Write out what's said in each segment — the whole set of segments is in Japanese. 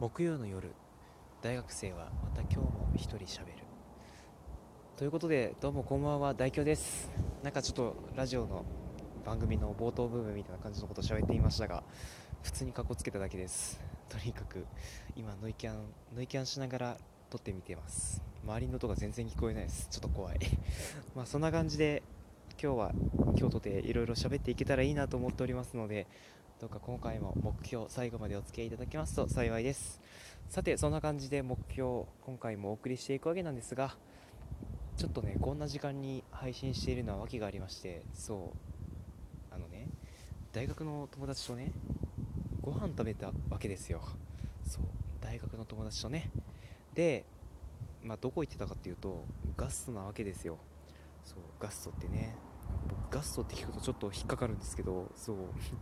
木曜の夜大学生はまた今日も一人喋る。ということでどうもこんばんは大京です。なんかちょっとラジオの番組の冒頭部分みたいな感じのことを喋っていましたが普通にかっこつけただけです。とにかく今ノイキャンノイキャンしながら撮ってみてます。周りの音が全然聞こえないです。ちょっと怖い。まあそんな感じで今日は京都でいろいろ喋っていけたらいいなと思っておりますのでどうか今回も目標最後までお付き合いいただけますと幸いです。さてそんな感じで目標今回もお送りしていくわけなんですがちょっとねこんな時間に配信しているのは訳がありましてそうあのね大学の友達とねご飯食べたわけですよ。そう大学の友達とね。でまあどこ行ってたかっていうとガストなわけですよ。そうガストってねガストって聞くとちょっと引っかかるんですけどそう。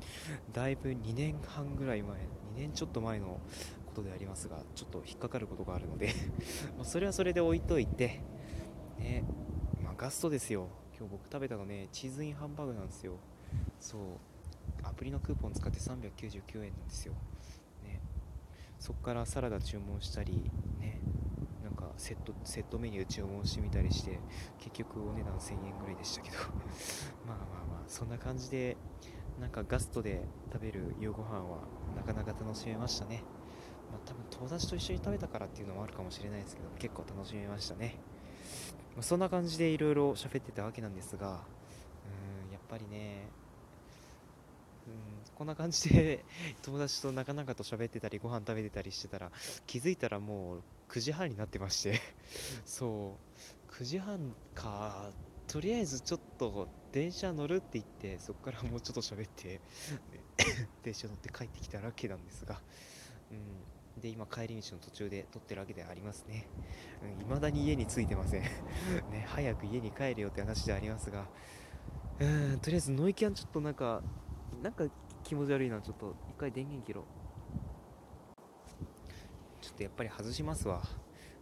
だいぶ2年半ぐらい前2年ちょっと前のことでありますがちょっと引っかかることがあるので まそれはそれで置いといてねまあ、ガストですよ。今日僕食べたのねチーズインハンバーグなんですよ。そう。アプリのクーポン使って399円なんですよ。ね。そこからサラダ注文したりねセットセットメニュー注文してみたりして結局お値段1000円ぐらいでしたけど。まあまあまあそんな感じでなんかガストで食べる夕ご飯はなかなか楽しめましたね。まあ多分友達と一緒に食べたからっていうのもあるかもしれないですけど結構楽しめましたね。まあ、そんな感じでいろいろ喋ってたわけなんですがうんやっぱりねうんこんな感じで 友達となかなかと喋ってたりご飯食べてたりしてたら気づいたらもう9時半になってまして。そう。9時半かとりあえずちょっと電車乗るって言ってそこからもうちょっと喋って 電車乗って帰ってきたわけなんですが、うん、で今帰り道の途中で撮ってるわけでありますね。いま、うん、だに家に着いてません。ね早く家に帰るよって話でありますが。うん。とりあえずノイキャンちょっとなんかなんか気持ち悪いなちょっと一回電源切ろう。ちょっとやっぱり外しますわ。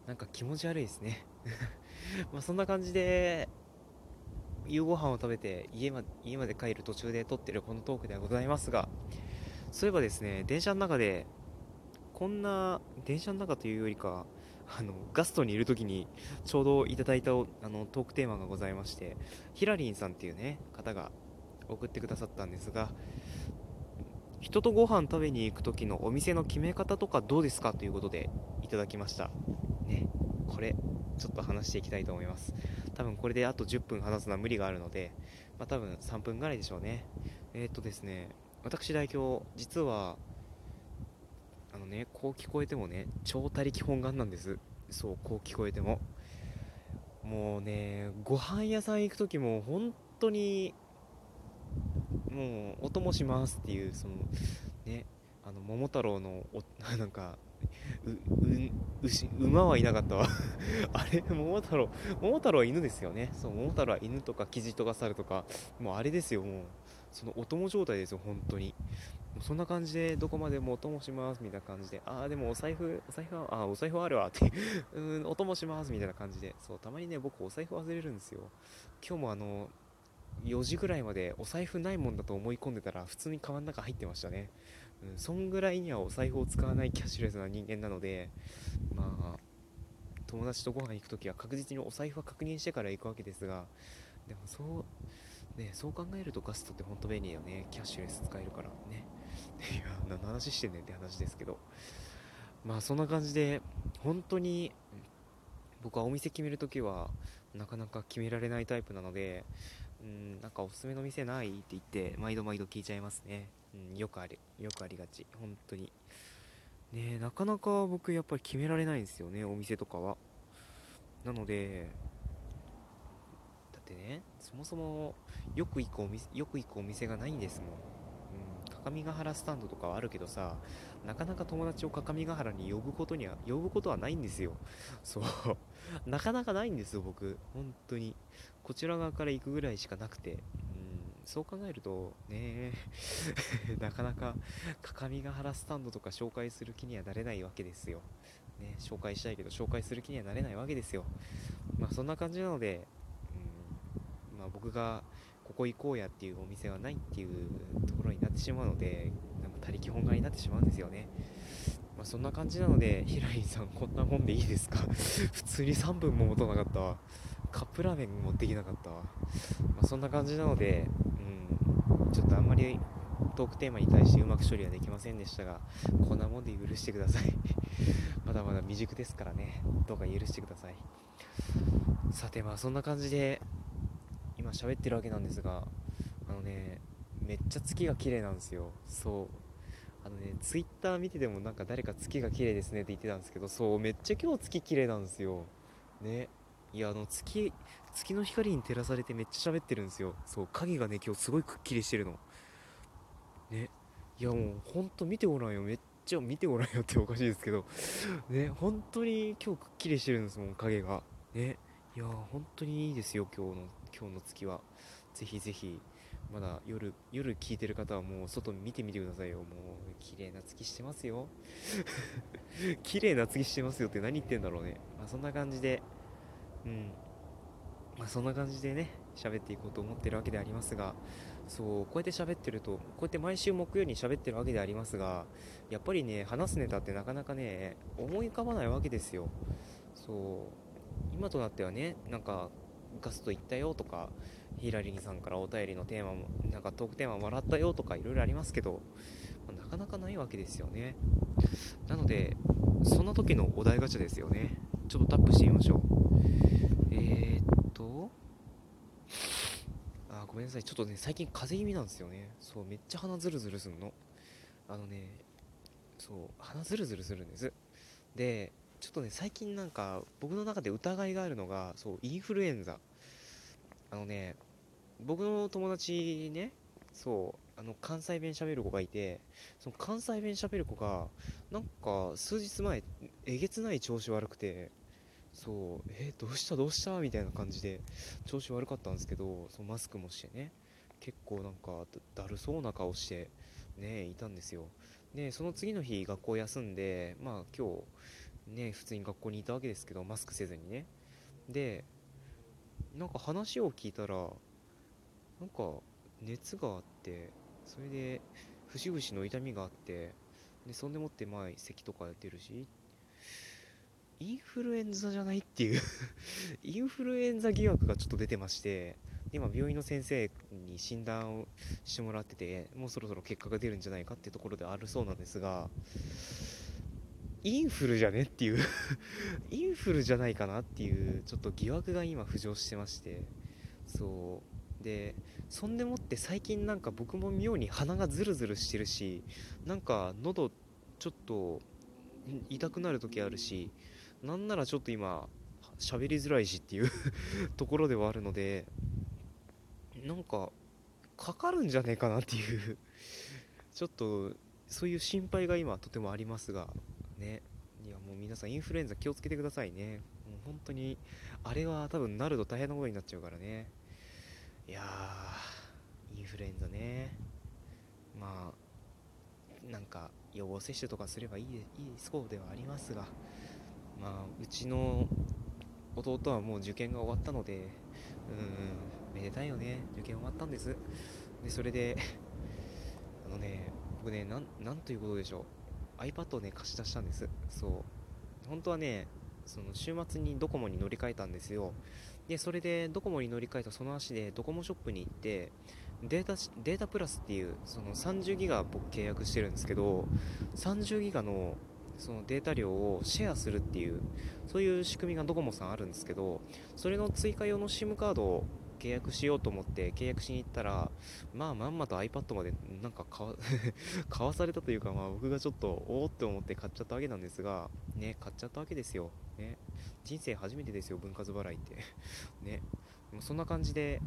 なんか気持ち悪いですね。まあそんな感じで夕ご飯を食べて家ま家まで帰る途中で撮ってるこのトークではございますがそういえばですね電車の中でこんな電車の中というよりかあのガストにいる時にちょうどいただいたあのトークテーマがございましてヒラリンさんっていうね方が送ってくださったんですが人とご飯食べに行く時のお店の決め方とかどうですかということでいただきました。ねこれちょっと話していきたいと思います。多分これであと10分話すのは無理があるので、まあ、多分3分ぐらいでしょうね。えー、っとですね私代表実はあのねこう聞こえてもね超他力本願なんです。そうこう聞こえても。もうねご飯屋さん行く時も本当にもうお供しますっていうそのねあの桃太郎のおなんかうう牛馬はいなかったわ。あれ桃太郎桃太郎は犬ですよね。そう桃太郎は犬とかキジとか猿とかもうあれですよもう。そのお供状態ですよ本当に。そんな感じでどこまでもお供しますみたいな感じで。ああでもお財布お財布はあお財布あるわ。ってうんお供しますみたいな感じで。そうたまにね僕お財布忘れるんですよ。今日もあの4時ぐらいまでお財布ないもんだと思い込んでたら普通にカバンの中入ってましたね、うん、そんぐらいにはお財布を使わないキャッシュレスな人間なのでまあ友達とご飯行く時は確実にお財布は確認してから行くわけですがでもそうねそう考えるとガストってほんと便利だよね。キャッシュレス使えるからね。いや何の話してんねんって話ですけど。まあそんな感じで本当に僕はお店決めるときはなかなか決められないタイプなのでうんなんかおすすめの店ないって言って毎度毎度聞いちゃいますね、うん、よくあるよくありがち。本当に。ねなかなか僕やっぱり決められないんですよねお店とかは。なのでだってねそもそもよく行くお店よく行くお店がないんですもん。各務原スタンドとかはあるけどさなかなか友達を各務原に呼ぶことには呼ぶことはないんですよ。そう。なかなかないんですよ僕。本当に。こちら側から行くぐらいしかなくて。うん。そう考えるとね なかなか各務原スタンドとか紹介する気にはなれないわけですよ。ね紹介したいけど紹介する気にはなれないわけですよ。まあそんな感じなのでうん。まあ僕がここ行こうやっていうお店はないっていうところになってしまうので他力本願になってしまうんですよね。まあ、そんな感じなのでヒラリンさんこんなもんでいいですか？普通に3分も持たなかったわ。カップラーメンもできなかったわ、まあ、そんな感じなので、うん、ちょっとあんまりトークテーマに対してうまく処理はできませんでしたがこんなもんで許してください。まだまだ未熟ですからね。どうか許してください。さてまあそんな感じで今喋ってるわけなんですがあのねめっちゃ月が綺麗なんですよ。そう。あのねツイッター見ててもなんか誰か月が綺麗ですねって言ってたんですけどそうめっちゃ今日月綺麗なんですよ。ね。いやあの月月の光に照らされてめっちゃ喋ってるんですよ。そう影がね今日すごいくっきりしてるの。ね。いやもうほんと見てごらんよ。めっちゃ見てごらんよっておかしいですけど。ね本当に今日くっきりしてるんですもん影が。ね。いや本当にいいですよ今日の今日の月は。ぜひぜひまだ夜夜聞いてる方はもう外見てみてくださいよ。もう綺麗な月してますよ。綺麗な月してますよって何言ってんだろうね。まあそんな感じでうん。まあそんな感じでね喋っていこうと思ってるわけでありますがそうこうやって喋ってるとこうやって毎週木曜に喋ってるわけでありますがやっぱりね話すネタってなかなかね思い浮かばないわけですよ。そう。今となってはねなんかガスト行ったよとかヒラリンさんからお便りのテーマもなんかトークテーマもらったよとかいろいろありますけど、まあ、なかなかないわけですよね。なのでその時のお題ガチャですよね。ちょっとタップしてみましょう。えー、っとあごめんなさい。ちょっとね最近風邪気味なんですよね。そうめっちゃ鼻ズルズルすんの。あのねそう鼻ズルズルするんです。でちょっとね最近なんか僕の中で疑いがあるのがそうインフルエンザ。あのね僕の友達ねそうあの関西弁喋る子がいてその関西弁喋る子がなんか数日前えげつない調子悪くてそうえどうしたどうした？みたいな感じで調子悪かったんですけどそのマスクもしてね結構なんかだるそうな顔してねいたんですよ。でその次の日学校休んでまあ今日ね普通に学校にいたわけですけどマスクせずにね。でなんか話を聞いたらなんか熱があってそれで節々の痛みがあってでそんでもってまあ咳とかやってるしインフルエンザじゃないっていう インフルエンザ疑惑がちょっと出てまして今病院の先生に診断をしてもらっててもうそろそろ結果が出るんじゃないかっていうところであるそうなんですがインフルじゃねっていう インフルじゃないかなっていうちょっと疑惑が今浮上してまして。そう。でそんでもって最近なんか僕も妙に鼻がズルズルしてるしなんか喉ちょっと痛くなる時あるしなんならちょっと今喋りづらいしっていう ところではあるのでなんかかかるんじゃねえかなっていう ちょっとそういう心配が今とてもありますが。ね。いやもう皆さんインフルエンザ気をつけてくださいね。もう本当にあれは多分なると大変なことになっちゃうからね。いやーインフルエンザね。まあなんか予防接種とかすればいいいいそうではありますが。まあうちの弟はもう受験が終わったのでうんめでたいよね。受験終わったんです。でそれであのね僕ねなんということでしょう。iPad をね貸し出したんです。そう。本当はねその週末にドコモに乗り換えたんですよ。でそれでドコモに乗り換えたその足でドコモショップに行ってデータデータプラスっていうその30ギガ僕契約してるんですけど30ギガのそのデータ量をシェアするっていうそういう仕組みがドコモさんあるんですけどそれの追加用の SIM カードを契約しようと思って契約しに行ったらまあまんまと iPad までなんか 買わされたというかまあ僕がちょっとおおって思って買っちゃったわけなんですがね買っちゃったわけですよ。ね。人生初めてですよ分割払いって。ね。そんな感じで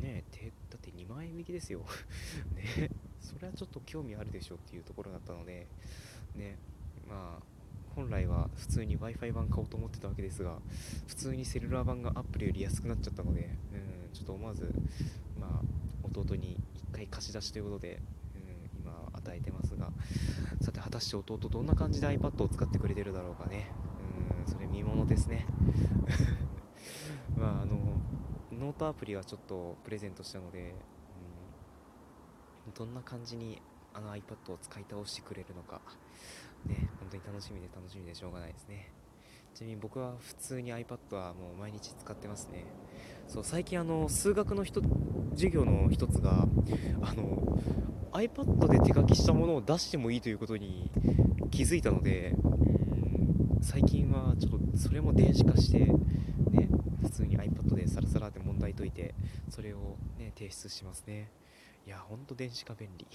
ねだって2万円引きですよ。ね。それはちょっと興味あるでしょっていうところだったのでね。まあ本来は普通に w i f i 版買おうと思ってたわけですが普通にセルラー版がアップルより安くなっちゃったので、うん、ちょっと思わず、まあ、弟に1回貸し出しということで、うん、今与えてますがさて果たして弟どんな感じで iPad を使ってくれてるだろうかね、うん、それ見ものですね。まああのノートアプリはちょっとプレゼントしたので、うん、どんな感じにあの iPad を使い倒してくれるのかね、本当に楽しみで楽しみでしょうがないですね。ちなみに僕は普通に iPad はもう毎日使ってますね。そう最近あの数学の授業の一つがあの iPad で手書きしたものを出してもいいということに気づいたので最近はちょっとそれも電子化してね普通に iPad でサラサラで問題解いてそれをね提出しますね。いやほんと電子化便利。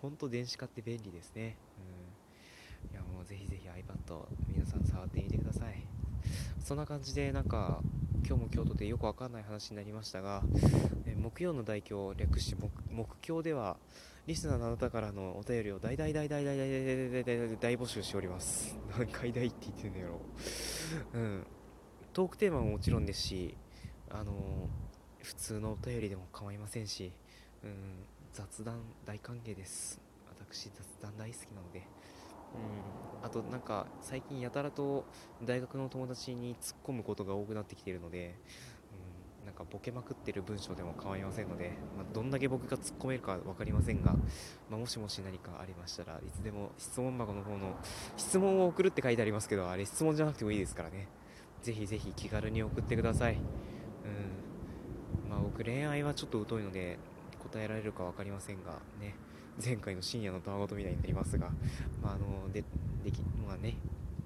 ほんと電子化って便利ですねうんいやもうぜひぜひ iPad 皆さん触ってみてください。そんな感じでなんか今日も京都でよくわかんない話になりましたが、え木曜の代表略して木京ではリスナーのあなたからのお便りを大大大大大大大大大大大募集しております何回大って言ってんのやろうんトークテーマももちろんですしあの普通のお便りでも構いませんし、うん、雑談大歓迎です私雑談大好きなのでうん、あとなんか最近やたらと大学の友達に突っ込むことが多くなってきているので、うん、なんかボケまくってる文章でも構いませんので、まあ、どんだけ僕が突っ込めるか分かりませんが、まあ、もしもし何かありましたらいつでも質問箱の方の質問を送るって書いてありますけどあれ質問じゃなくてもいいですからね。ぜひぜひ気軽に送ってください、うん。まあ、僕恋愛はちょっと疎いので答えられるか分かりませんがね。前回の深夜のたわごとみたいになりますが、まあ、あのででき、まあね、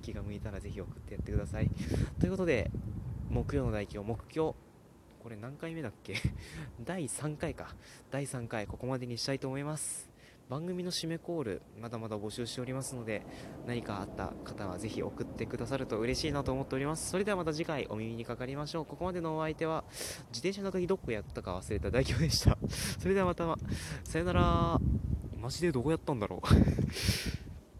気が向いたらぜひ送ってやってください。ということで、木曜の代表、木曜、これ何回目だっけ？第3回か。第3回、ここまでにしたいと思います。番組の締めコール、まだまだ募集しておりますので、何かあった方はぜひ送ってくださると嬉しいなと思っております。それではまた次回お耳にかかりましょう。ここまでのお相手は、自転車の時どこやったか忘れた代表でした。それではまた、さよなら。マジでどこやったんだろう。